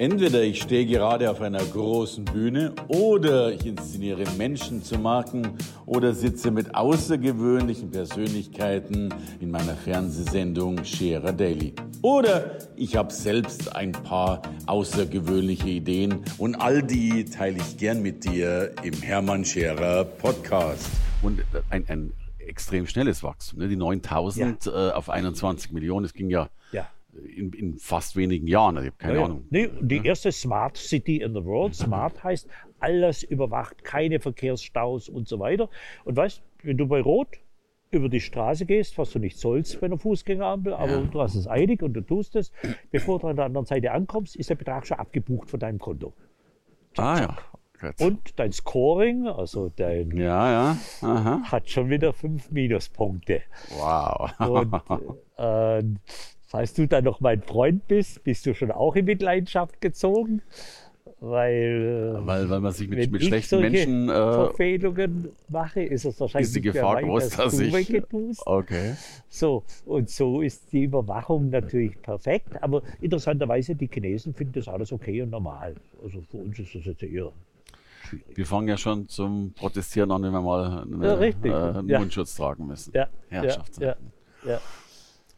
Entweder ich stehe gerade auf einer großen Bühne oder ich inszeniere Menschen zu Marken oder sitze mit außergewöhnlichen Persönlichkeiten in meiner Fernsehsendung Scherer Daily. Oder ich habe selbst ein paar außergewöhnliche Ideen und all die teile ich gern mit dir im Hermann Scherer Podcast. Und ein, ein extrem schnelles Wachstum. Ne? Die 9000 ja. äh, auf 21 Millionen, das ging ja, ja. In, in, fast wenigen Jahren. Also ich habe keine ja, Ahnung. Nee, die erste Smart City in the World. Smart heißt, alles überwacht, keine Verkehrsstaus und so weiter. Und weißt, wenn du bei Rot über die Straße gehst, was du nicht sollst bei einer Fußgängerampel, aber ja. du hast es eilig und du tust es. Bevor du an der anderen Seite ankommst, ist der Betrag schon abgebucht von deinem Konto. Zack, ah ja. Und dein Scoring, also dein, ja, ja. Hat schon wieder fünf Minuspunkte. Wow. Und äh, falls du dann noch mein Freund bist, bist du schon auch in Mitleidenschaft gezogen. Weil, äh, weil, weil man sich mit, mit schlechten Menschen äh, Verfehlungen mache, ist es wahrscheinlich ist die Gefahr weit, groß, dass, dass ich okay. So und so ist die Überwachung natürlich perfekt, aber interessanterweise die Chinesen finden das alles okay und normal. Also für uns ist das jetzt eher schwierig. Wir fangen ja schon zum Protestieren an, wenn wir mal eine, ja. Äh, einen ja. Mundschutz tragen müssen. Ja, ja, ja.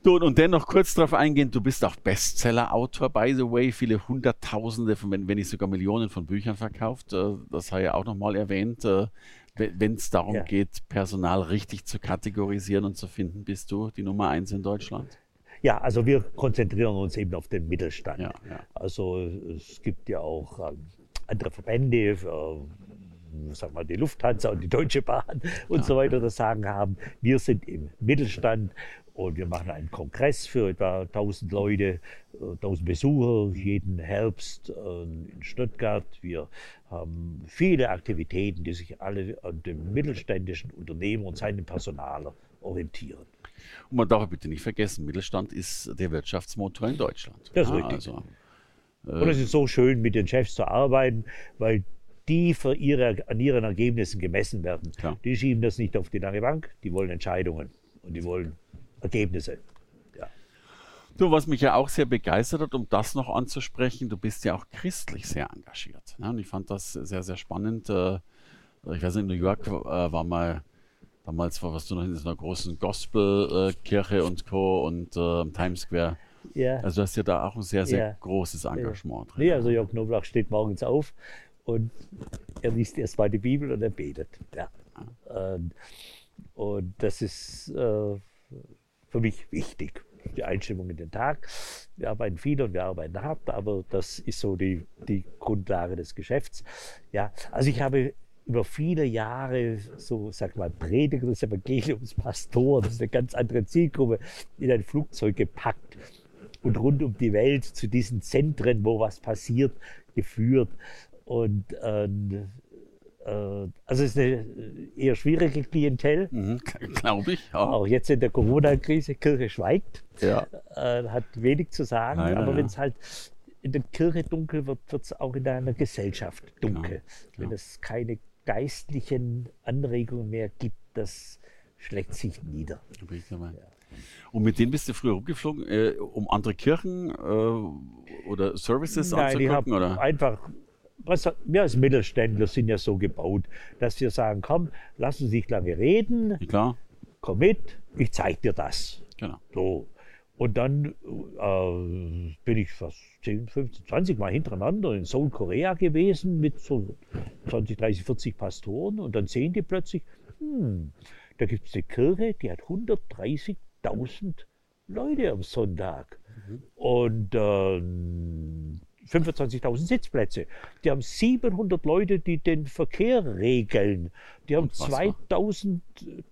Du, und dennoch kurz darauf eingehen, du bist auch Bestseller-Autor, by the way, viele Hunderttausende, von, wenn, wenn nicht sogar Millionen von Büchern verkauft. Äh, das habe ich ja auch nochmal erwähnt. Äh, wenn es darum ja. geht, Personal richtig zu kategorisieren und zu finden, bist du die Nummer eins in Deutschland? Ja, also wir konzentrieren uns eben auf den Mittelstand. Ja, ja. Also es gibt ja auch ähm, andere Verbände, sag mal, die Lufthansa und die Deutsche Bahn und ja. so weiter das Sagen haben. Wir sind im Mittelstand und wir machen einen Kongress für etwa 1000 Leute, 1000 äh, Besucher jeden Herbst äh, in Stuttgart. Wir haben viele Aktivitäten, die sich alle an dem mittelständischen Unternehmer und seinem Personal orientieren. Und man darf bitte nicht vergessen, Mittelstand ist der Wirtschaftsmotor in Deutschland. Das ist richtig. Also, und es ist so schön, mit den Chefs zu arbeiten, weil die für ihre, an ihren Ergebnissen gemessen werden. Klar. Die schieben das nicht auf die lange Bank, die wollen Entscheidungen und die wollen Ergebnisse. Ja. Du, was mich ja auch sehr begeistert hat, um das noch anzusprechen, du bist ja auch christlich sehr engagiert. Ja, und ich fand das sehr, sehr spannend. Äh, ich weiß nicht, in New York äh, war mal damals war was du noch in so einer großen Gospelkirche und Co. und äh, Times Square ja. Also du hast ja da auch ein sehr, sehr ja. großes Engagement drin. Nee, also Jörg Knoblauch steht morgens auf und er liest erstmal die Bibel und er betet. Ja. Und, und das ist äh, für mich wichtig die Einstimmung in den Tag. Wir arbeiten viel und wir arbeiten hart, aber das ist so die, die Grundlage des Geschäfts. Ja, also ich habe über viele Jahre so, sag mal, Prediger des Evangeliums, Pastoren, das ist eine ganz andere Zielgruppe, in ein Flugzeug gepackt und rund um die Welt zu diesen Zentren, wo was passiert, geführt. Und äh, äh, also es ist eine eher schwierige Klientel. Mhm, Glaube ich. Ja. Auch jetzt in der Corona-Krise, Kirche schweigt, ja. äh, hat wenig zu sagen. Nein, aber wenn es halt in der Kirche dunkel wird, wird es auch in einer Gesellschaft dunkel. Genau, genau. Wenn es keine geistlichen Anregungen mehr gibt, das schlägt sich nieder. Ja. Und mit denen bist du früher rumgeflogen, äh, um andere Kirchen äh, oder Services Nein, anzugucken? Oder? Einfach, was, wir als Mittelständler sind ja so gebaut, dass wir sagen, komm, lass uns nicht lange reden, klar. komm mit, ich zeig dir das. Genau. So. Und dann äh, bin ich fast 10, 15, 20 Mal hintereinander in Seoul, Korea gewesen mit so 20, 30, 40 Pastoren und dann sehen die plötzlich, hm, da gibt es eine Kirche, die hat 130 1000 Leute am Sonntag. Mhm. Und äh, 25.000 Sitzplätze. Die haben 700 Leute, die den Verkehr regeln. Die haben 2000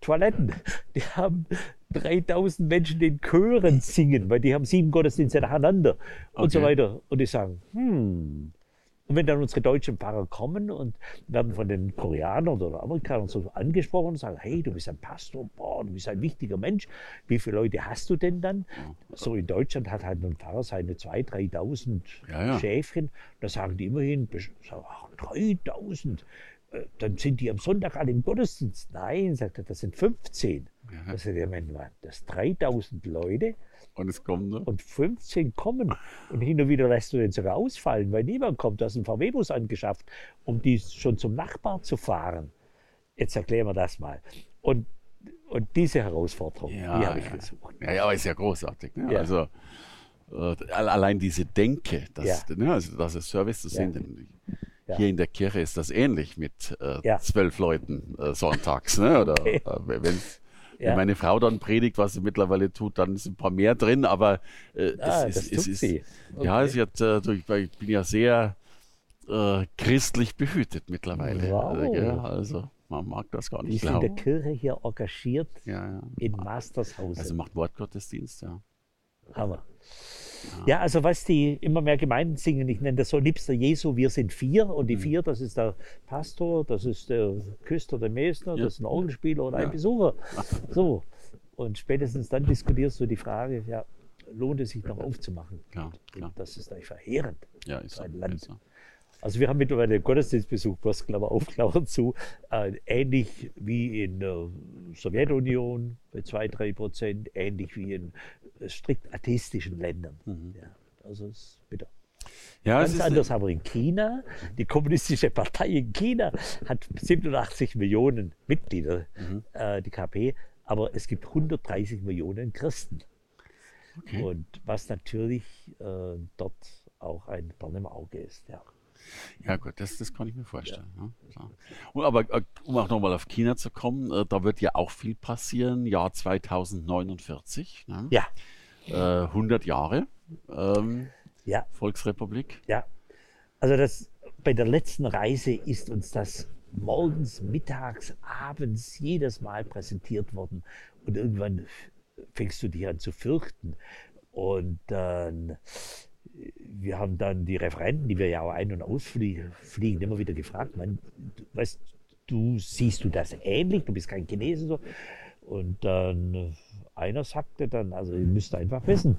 Toiletten. Die haben 3000 Menschen, die in Chören singen, weil die haben sieben Gottesdienste nacheinander okay. und so weiter. Und die sagen, hm, und wenn dann unsere deutschen Pfarrer kommen und werden von den Koreanern oder Amerikanern so angesprochen und sagen, hey, du bist ein Pastor, boah, du bist ein wichtiger Mensch, wie viele Leute hast du denn dann? So in Deutschland hat halt ein Pfarrer seine 2.000, 3.000 ja, ja. Schäfchen, da sagen die immerhin, ach, 3.000. äh, dann sind die am Sonntag alle im Gottesdienst. Nein, sagt er, das sind 15. Ja. Das sind 3000 Leute Und es kommt, ne? und 15 kommen. Und hin und wieder lässt du den sogar ausfallen, weil niemand kommt. Du hast einen VW-Bus angeschafft, um die schon zum Nachbar zu fahren. Jetzt erklären wir das mal. Und, und diese Herausforderung, die habe ich ja. gesucht. Ja, ja, aber ist ja großartig. Ne? Ja. Also äh, allein diese Denke, dass, Ja. ne, also, dass es Service zu Ja. sehen. denn Ja. Hier in der Kirche ist das ähnlich mit äh, Ja. zwölf Leuten äh, sonntags. Ne? Oder Okay. äh, wenn's, Ja. Wenn meine Frau dann predigt, was sie mittlerweile tut, dann sind ein paar mehr drin, aber äh, Ah, es, das ist, es ist ja, hat, äh, ich bin ja sehr äh, christlich behütet mittlerweile. Wow. Gell? Also man mag das gar nicht sind in der. Kirche hier engagiert Ja, ja. in Mastershausen. Also macht Wortgottesdienst, ja. Hammer. Ja, also was die immer mehr Gemeinden singen, ich nenne das so Liebster Jesu, wir sind vier und Mhm. die vier, das ist der Pastor, das ist der Küster, der Meister, Ja. das ist ein Orgelspieler oder Ja. ein Besucher. So. Und spätestens dann diskutierst du die Frage, ja, lohnt es sich noch aufzumachen? Klar. Das ist eigentlich verheerend. Ja, ist so. Ein Land. Ist so. Also wir haben mittlerweile einen Gottesdienstbesuch, bloß Klammer auf, Klammer zu, äh, ähnlich wie in der Sowjetunion bei 2, 3 Prozent, ähnlich wie in äh, strikt atheistischen Ländern. Ja, also es ist bitter. Ja, es Ganz ist, anders aber in China. Die kommunistische Partei in China hat 87 Millionen Mitglieder, Mhm. äh, die KP, aber es gibt 130 Millionen Christen. Okay. Und was natürlich äh, dort auch ein Dorn im Auge ist. Ja. Ja, gut, das, das kann ich mir vorstellen. Ja. klar. Und aber äh, um auch nochmal auf China zu kommen, äh, da wird ja auch viel passieren. Jahr 2049, ne? ja, äh, 100 Jahre ähm, ja. Volksrepublik. Ja, also das, bei der letzten Reise ist uns das morgens, mittags, abends jedes Mal präsentiert worden und irgendwann fängst du dich an zu fürchten. Und dann, wir haben dann die Referenten, die wir ja auch ein- und ausfliegen, fliegen, immer wieder gefragt, man, du, weißt, du siehst du das ähnlich, du bist kein Chinese so. Und dann äh, einer sagte dann, also ihr müsst einfach wissen,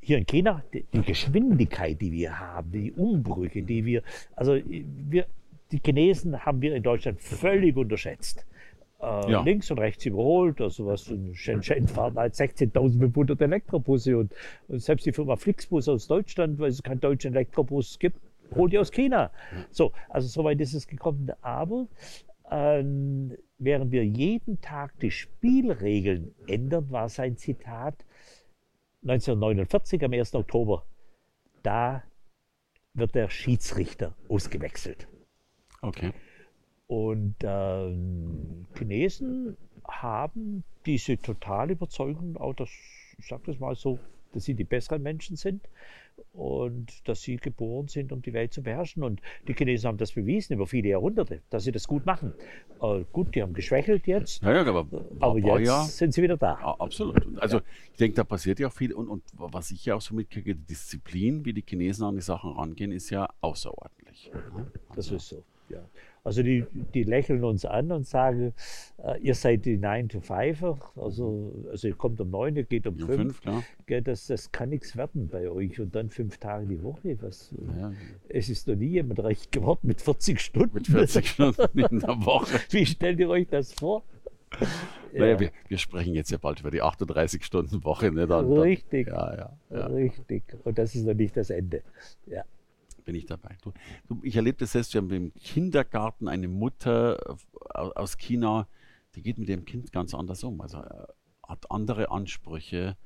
hier in China, die, die Geschwindigkeit, die wir haben, die Umbrüche, die wir, also wir, die Chinesen haben wir in Deutschland völlig unterschätzt. Äh, Ja. Links und rechts überholt, also was in Shenzhen fahren halt 16.500 Elektrobusse und, und selbst die Firma Flixbus aus Deutschland, weil es keinen deutschen Elektrobus gibt, holt die aus China. So, also soweit ist es gekommen. Aber ähm, während wir jeden Tag die Spielregeln ändern, war sein Zitat, 1949 am 1. Oktober, da wird der Schiedsrichter ausgewechselt. Okay. Und ähm, Chinesen haben diese totale Überzeugung, auch dass, ich sage das mal so, dass sie die besseren Menschen sind und dass sie geboren sind, um die Welt zu beherrschen. Und die Chinesen haben das bewiesen über viele Jahrhunderte, dass sie das gut machen. Äh, gut, die haben geschwächelt jetzt, Ja, ja, aber, aber aber jetzt ja, sind sie wieder da. a- absolut. Und Also ich denke, da passiert ja auch viel. Und, und was ich ja auch so mitkriege, die Disziplin, wie die Chinesen an die Sachen rangehen, ist ja außerordentlich. Das Also, ist so. Ja. Also die, die lächeln uns an und sagen, äh, ihr seid die 9 to 5 also, also ihr kommt um 9, ihr geht um um 5. fünf, klar. Gell, das, das kann nichts werden bei euch. Und dann fünf Tage die Woche. Was, Ja, Es ist noch nie jemand reich geworden mit 40 Stunden. mit 40 Stunden in der Woche. Wie stellt ihr euch das vor? Naja, wir, wir sprechen jetzt ja bald über die 38-Stunden-Woche. Ne? Dann, dann, Richtig. Ja, ja, ja. Richtig. Und das ist noch nicht das Ende. Ja. Bin ich dabei. Du, du, ich erlebe das selbst, wir haben im Kindergarten eine Mutter äh, aus China, die geht mit dem Kind ganz anders um. Also äh, hat andere Ansprüche.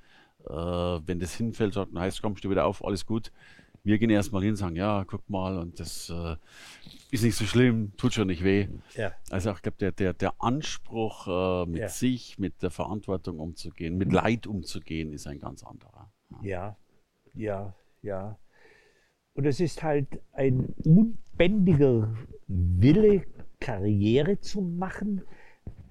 Äh, wenn das hinfällt, sagt, na, heißt, kommst du wieder auf, alles gut. Wir gehen erstmal hin und sagen, ja, guck mal, und das äh, ist nicht so schlimm, tut schon nicht weh. Ja. Also ich glaube, der, der, der Anspruch, äh, mit Ja. sich, mit der Verantwortung umzugehen, mit Leid umzugehen, ist ein ganz anderer. Ja, ja, ja. Und es ist halt ein unbändiger Wille, Karriere zu machen.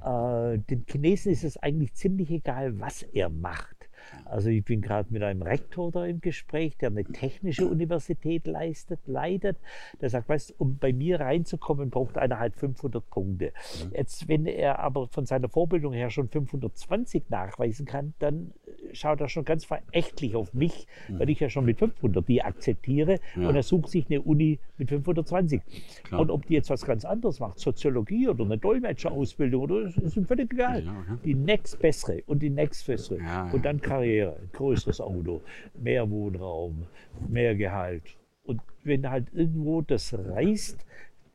Äh, den Chinesen ist es eigentlich ziemlich egal, was er macht. Also ich bin gerade mit einem Rektor da im Gespräch, der eine technische Universität leistet, leitet. Der sagt, weißt, um bei mir reinzukommen, braucht einer halt 500 Punkte. Jetzt, wenn er aber von seiner Vorbildung her schon 520 nachweisen kann, dann schaut er schon ganz verächtlich auf mich, weil ich ja schon mit 500 die akzeptiere Ja. und er sucht sich eine Uni mit 520. Klar. Und ob die jetzt was ganz anderes macht, Soziologie oder eine Dolmetscherausbildung, oder ist, ihm völlig egal. Ja, okay. Die nächstbessere und die nächstbessere. Ja. Und dann Karriere, größeres Auto, mehr Wohnraum, mehr Gehalt. Und wenn halt irgendwo das reißt,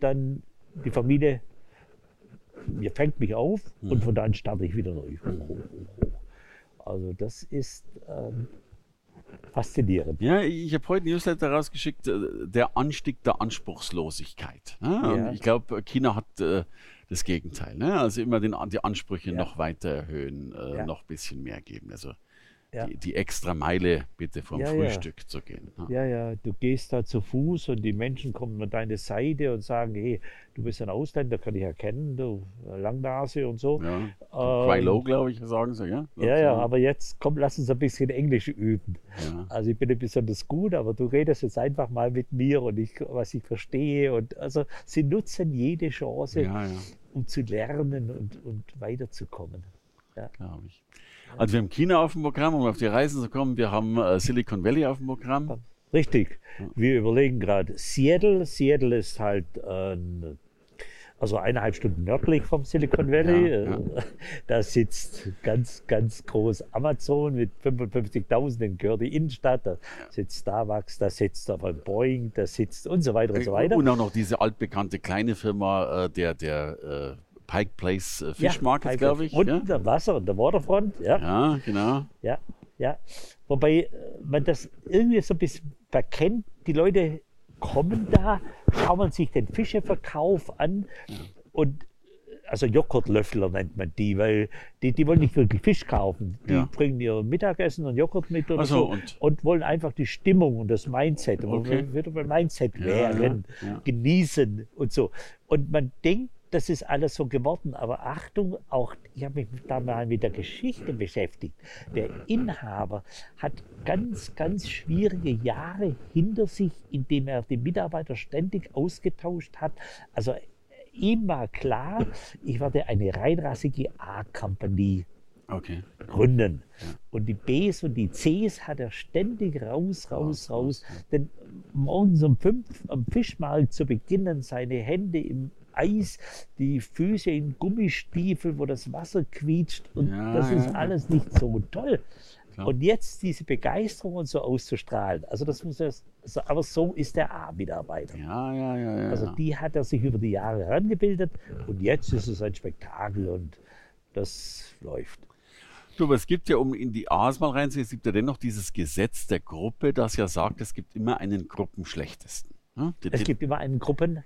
dann die Familie mir fängt mich auf Mhm. und von dann starte ich wieder neu. Also das ist ähm, faszinierend. Ja, ich habe heute ein Newsletter rausgeschickt, äh, der Anstieg der Anspruchslosigkeit. Ne? Ja. Ich glaube, China hat äh, das Gegenteil. Ne? Also immer den, die Ansprüche Ja. noch weiter erhöhen, äh, Ja. noch ein bisschen mehr geben. Also Ja. die, die extra Meile bitte vom Ja, ja. Frühstück zu gehen. Ne? Ja, ja, du gehst da zu Fuß und die Menschen kommen an deine Seite und sagen, hey, du bist ein Ausländer, kann ich erkennen, du Langnase und so. Ja. Ähm, Low, glaube ich, sagen sie, ja? Ja, ja, aber jetzt komm, lass uns ein bisschen Englisch üben. Ja. Also ich bin nicht besonders gut, aber du redest jetzt einfach mal mit mir und ich, was ich verstehe. Und also sie nutzen jede Chance, Ja, ja, um zu lernen und, und weiterzukommen. glaube ich. Also wir haben China auf dem Programm, um auf die Reisen zu kommen. Wir haben äh, Silicon Valley auf dem Programm. Richtig. Wir überlegen gerade Seattle. Seattle ist halt ein, also eineinhalb Stunden nördlich vom Silicon Valley. Ja, ja. Äh, Da sitzt ganz, ganz groß Amazon mit 55.000, den gehört die Innenstadt. Da sitzt Starbucks, da sitzt aber Boeing, da sitzt und so weiter und so weiter. Und auch noch diese altbekannte kleine Firma, äh, der, der äh, Pike Place äh, Fish Ja, Market, glaube ich. Und Ja? der Wasser und der Waterfront, ja. ja, genau. Ja, ja. Wobei äh, man das irgendwie so ein bisschen verkennt. Die Leute kommen da, schauen sich den Fischeverkauf an und äh, also Joghurtlöffler nennt man die, weil die, die wollen nicht wirklich Fisch kaufen. Die Ja. bringen ihr Mittagessen und Joghurt mit oder so, so und- und, wollen einfach die Stimmung und das Mindset, Okay. wir wieder beim Mindset Ja, wären, ja, ja. genießen und so. Und man denkt, das ist alles so geworden, aber Achtung, auch ich habe mich da mal mit der Geschichte beschäftigt. Der Inhaber hat ganz, ganz schwierige Jahre hinter sich, indem er die Mitarbeiter ständig ausgetauscht hat. Also ihm war klar, ich werde eine reinrassige A-Company Okay. gründen. Und die Bs und die Cs hat er ständig raus, raus, raus. Denn morgens um fünf am Fischmarkt zu beginnen, seine Hände im Eis, die Füße in Gummistiefel, wo das Wasser quietscht. Und Ja, das ist ja. alles nicht so toll. Klar. Und jetzt diese Begeisterung und so auszustrahlen. Also das muss er, so- aber so ist der A-Mitarbeiter. Ja, ja, ja, ja. Also die hat er sich über die Jahre herangebildet und jetzt ist es ein Spektakel und das läuft. Du, aber es gibt ja, um in die A's mal reinzugehen, es gibt ja dennoch dieses Gesetz der Gruppe, das ja sagt, es gibt immer einen Gruppenschlechtesten. Ne? Es gibt immer einen Gruppen.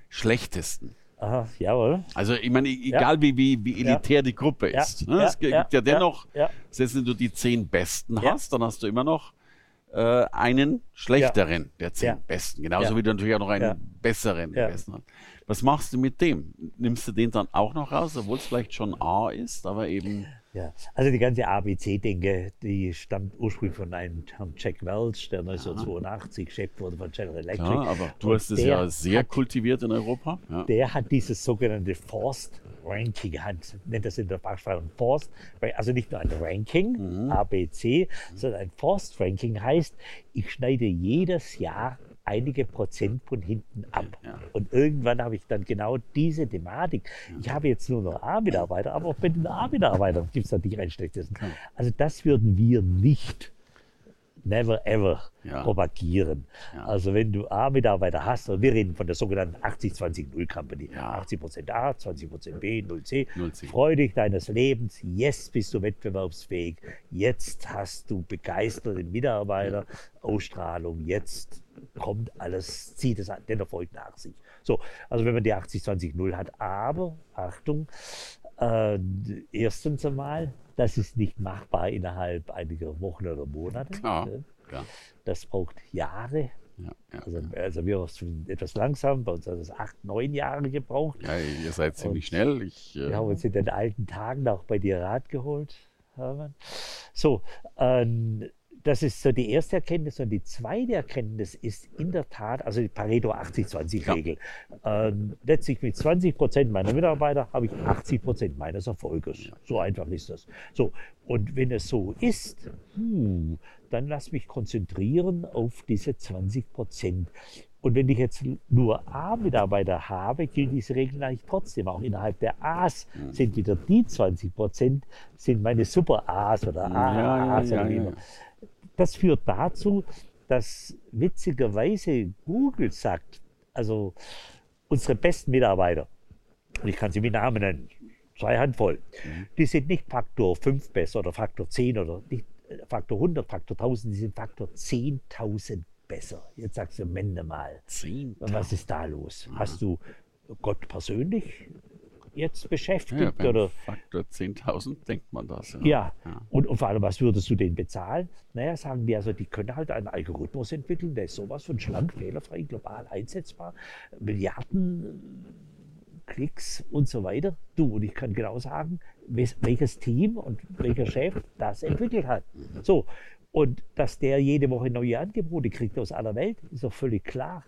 Aha, jawohl. Also ich meine, e- egal wie, wie, wie elitär die Gruppe Ja, ist. Ne? ja, es gibt ja, ja, ja, dennoch, ja. selbst wenn du die zehn Besten Ja. hast, dann hast du immer noch äh, einen schlechteren der zehn Ja. Besten. Genauso Ja. wie du natürlich auch noch einen Ja. besseren der Ja. Besten hast. Was machst du mit dem? Nimmst du den dann auch noch raus, obwohl es vielleicht schon A ist, aber eben. Ja, also die ganze ABC-Denke, die stammt ursprünglich von einem Herrn Jack Welch, der 1982 Chef wurde von General Electric. Klar, aber du Und hast es ja sehr hat, kultiviert in Europa. Ja. Der hat dieses sogenannte Forced Ranking, hat, nennt das in der Fachsprache ein Forced, also nicht nur ein Ranking, Mhm. ABC, sondern ein Forced Ranking heißt, ich schneide jedes Jahr einige Prozent von hinten ab. Ja. Und irgendwann habe ich dann genau diese Thematik. Ich habe jetzt nur noch A-Mitarbeiter, aber auch bei den A-Mitarbeitern gibt es natürlich ein schlechtes. Also das würden wir nicht, never ever Ja. propagieren. Ja. Also wenn du A-Mitarbeiter hast, und wir reden von der sogenannten 80-20-0 Company, Ja. 80% A, 20% B, 0C, 0C. freu dich deines Lebens, jetzt bist du wettbewerbsfähig, jetzt hast du begeisterte Mitarbeiter, Ausstrahlung, jetzt kommt alles, zieht es an, den Erfolg nach sich. So, also wenn man die 80-20-0 hat, aber, Achtung, äh, erstens einmal, das ist nicht machbar innerhalb einiger Wochen oder Monate. Klar, ne? klar. Das braucht Jahre. Ja, ja, Also, also wir sind etwas langsam, bei uns hat es acht, neun Jahre gebraucht. ja, ihr seid ziemlich Und schnell. Ich, äh, Wir haben uns in den alten Tagen auch bei dir Rat geholt, Hermann. So, ähm, das ist so die erste Erkenntnis. Und die zweite Erkenntnis ist in der Tat, also die Pareto 80-20-Regel. Ja. Ähm, letztlich mit 20 Prozent meiner Mitarbeiter habe ich 80 Prozent meines Erfolges. So einfach ist das. So, und wenn es so ist, hm, dann lass mich konzentrieren auf diese 20 Prozent. Und wenn ich jetzt nur A-Mitarbeiter habe, gilt diese Regel eigentlich trotzdem. Auch innerhalb der A's sind wieder die 20 Prozent, sind meine Super-A's oder A-A's ja, ja, oder wie immer. Das führt dazu, dass witzigerweise Google sagt, also unsere besten Mitarbeiter, und ich kann sie mit Namen nennen, zwei Handvoll, mhm. die sind nicht Faktor 5 besser oder Faktor 10 oder nicht äh, Faktor 100, Faktor 1000, die sind Faktor 10.000 besser. Jetzt sagst du, Mende mal, 10 was ist da los? Hast du Gott persönlich jetzt beschäftigt? Ja, oder? Faktor 10.000 denkt man das. Ja, ja. ja. Und, und, vor allem, was würdest du denen bezahlen? Naja, sagen die, also die können halt einen Algorithmus entwickeln, der ist sowas von schlank, fehlerfrei, global einsetzbar, Milliarden Klicks und so weiter. Du, und ich kann genau sagen, welches Team und welcher Chef das entwickelt hat. So, und dass der jede Woche neue Angebote kriegt aus aller Welt, ist doch völlig klar.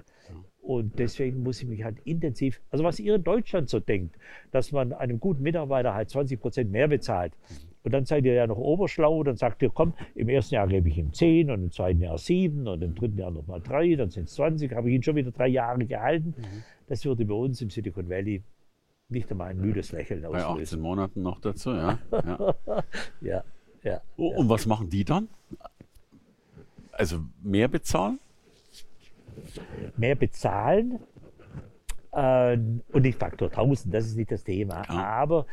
Und deswegen muss ich mich halt intensiv, also was ihr in Deutschland so denkt, dass man einem guten Mitarbeiter halt 20 Prozent mehr bezahlt. Und dann seid ihr ja noch oberschlau, dann sagt ihr, komm, im ersten Jahr gebe ich ihm 10 und im zweiten Jahr 7 und im dritten Jahr nochmal 3, dann sind es 20, habe ich ihn schon wieder drei Jahre gehalten. Mhm. Das würde bei uns im Silicon Valley nicht einmal ein müdes Lächeln auslösen. Bei 18 Monaten noch dazu, ja. Ja, ja. ja, und was machen die dann? Also mehr bezahlen? Mehr bezahlen äh, und nicht Faktor 1000, das ist nicht das Thema. Ja. Aber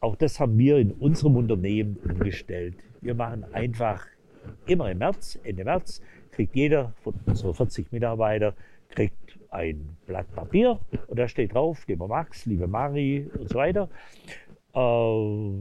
auch das haben wir in unserem Unternehmen umgestellt. Wir machen einfach immer im März, Ende März, kriegt jeder von unseren 40 Mitarbeiter kriegt ein Blatt Papier und da steht drauf, lieber Max, liebe Mari und so weiter. Äh,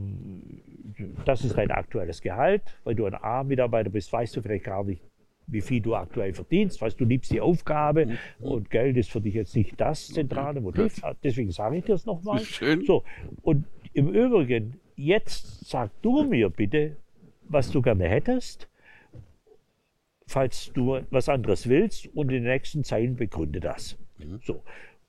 das ist dein aktuelles Gehalt. Weil du ein A-Mitarbeiter bist, weißt du vielleicht gar nicht, wie viel du aktuell verdienst. Weißt du, liebst die Aufgabe mhm. und Geld ist für dich jetzt nicht das zentrale Motiv. Deswegen sage ich dir das nochmal. So, und im Übrigen, jetzt sag du mir bitte, was du gerne hättest, falls du was anderes willst und in den nächsten Zeilen begründe das. Mhm. So.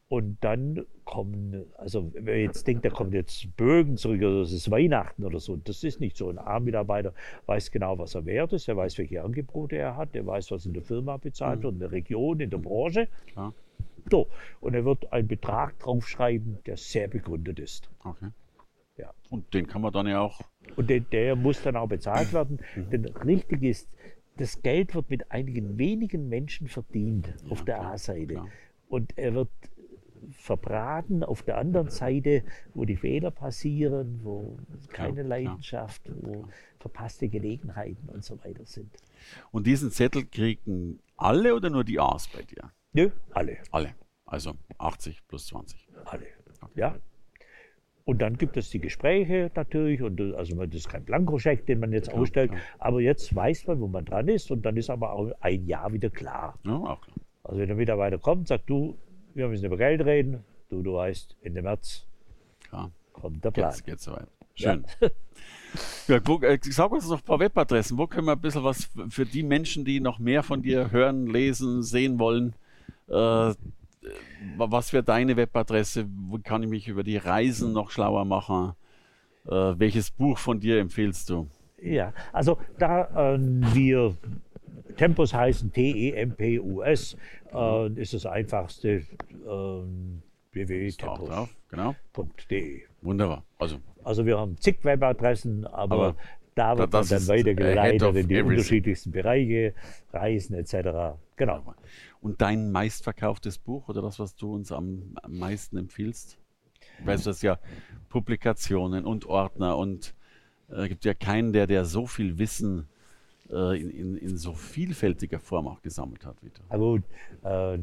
Und dann kommen, also wenn man jetzt denkt, da kommen jetzt Bögen zurück oder es ist Weihnachten oder so, das ist nicht so. Ein A-Mitarbeiter weiß genau, was er wert ist, er weiß, welche Angebote er hat, er weiß, was in der Firma bezahlt mhm. wird, in der Region, in der Branche. Ja. So, und er wird einen Betrag draufschreiben, der sehr begründet ist. Okay. Ja. Und den kann man dann ja auch. Und den, der muss dann auch bezahlt werden. Mhm. Denn richtig ist, das Geld wird mit einigen wenigen Menschen verdient ja, auf der A-Seite. Und er wird verbraten auf der anderen Seite, wo die Fehler passieren, wo keine ja, Leidenschaft, ja. wo verpasste Gelegenheiten und so weiter sind. Und diesen Zettel kriegen alle oder nur die A's bei dir? Nö, alle. Alle. Also 80 plus 20. Alle. Okay. Ja. Und dann gibt es die Gespräche natürlich, und also das ist kein Blankoscheck, den man jetzt ja, ausstellt, ja. aber jetzt weiß man, wo man dran ist und dann ist aber auch ein Jahr wieder klar. Ja, auch klar. Also wenn der Mitarbeiter kommt, sagt du, wir müssen über Geld reden. Du, du weißt, Ende März ja. kommt der Plan. Jetzt geht's soweit. Schön. Ja. ja wo, äh, sag uns noch ein paar Webadressen. Wo können wir ein bisschen was für die Menschen, die noch mehr von dir hören, lesen, sehen wollen? Äh, was wäre deine Webadresse? Wo kann ich mich über die Reisen noch schlauer machen? Äh, welches Buch von dir empfehlst du? Ja, also da äh, wir Tempus heißen, T-E-M-P-U-S, äh, ist das einfachste äh, www.tempus.de. Genau. Wunderbar. Also, also wir haben zig Webadressen, aber, aber da wird man dann weitergeleitet in die everything. unterschiedlichsten Bereiche, Reisen etc. Genau. Und dein meistverkauftes Buch oder das, was du uns am, am meisten empfiehlst? Weißt du, das ja Publikationen und Ordner und äh, gibt ja keinen, der, der so viel Wissen äh, in, in, in, so vielfältiger Form auch gesammelt hat. Wieder. Also, äh,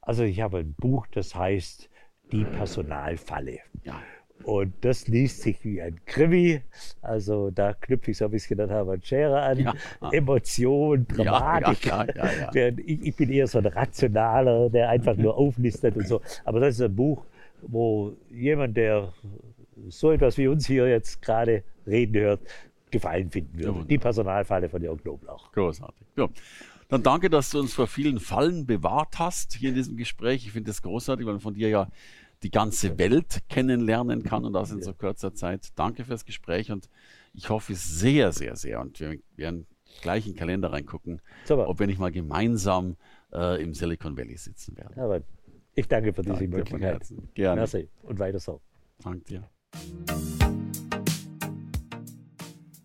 also ich habe ein Buch, das heißt Die Personalfalle. Ja. Und das liest sich wie ein Krimi. Also da knüpfe ich so ein bisschen an Hermann Scherer an. Ja. Emotion, Dramatik. Ja, ja, ich, ich, bin eher so ein Rationaler, der einfach nur auflistet und so. Aber das ist ein Buch, wo jemand, der so etwas wie uns hier jetzt gerade reden hört, gefallen finden würde. Die Personalfalle von Jörg Knoblauch. Großartig. Ja. Dann danke, dass du uns vor vielen Fallen bewahrt hast hier in diesem Gespräch. Ich finde es großartig, weil man von dir ja die ganze Welt kennenlernen kann und das in so kurzer Zeit. Danke fürs Gespräch und ich hoffe sehr, sehr, sehr. Und wir werden gleich in den Kalender reingucken, Super. ob wir nicht mal gemeinsam äh, im Silicon Valley sitzen werden. Aber ich danke für diese danke Möglichkeit. Gerne. Merci und weiter so. Danke dir.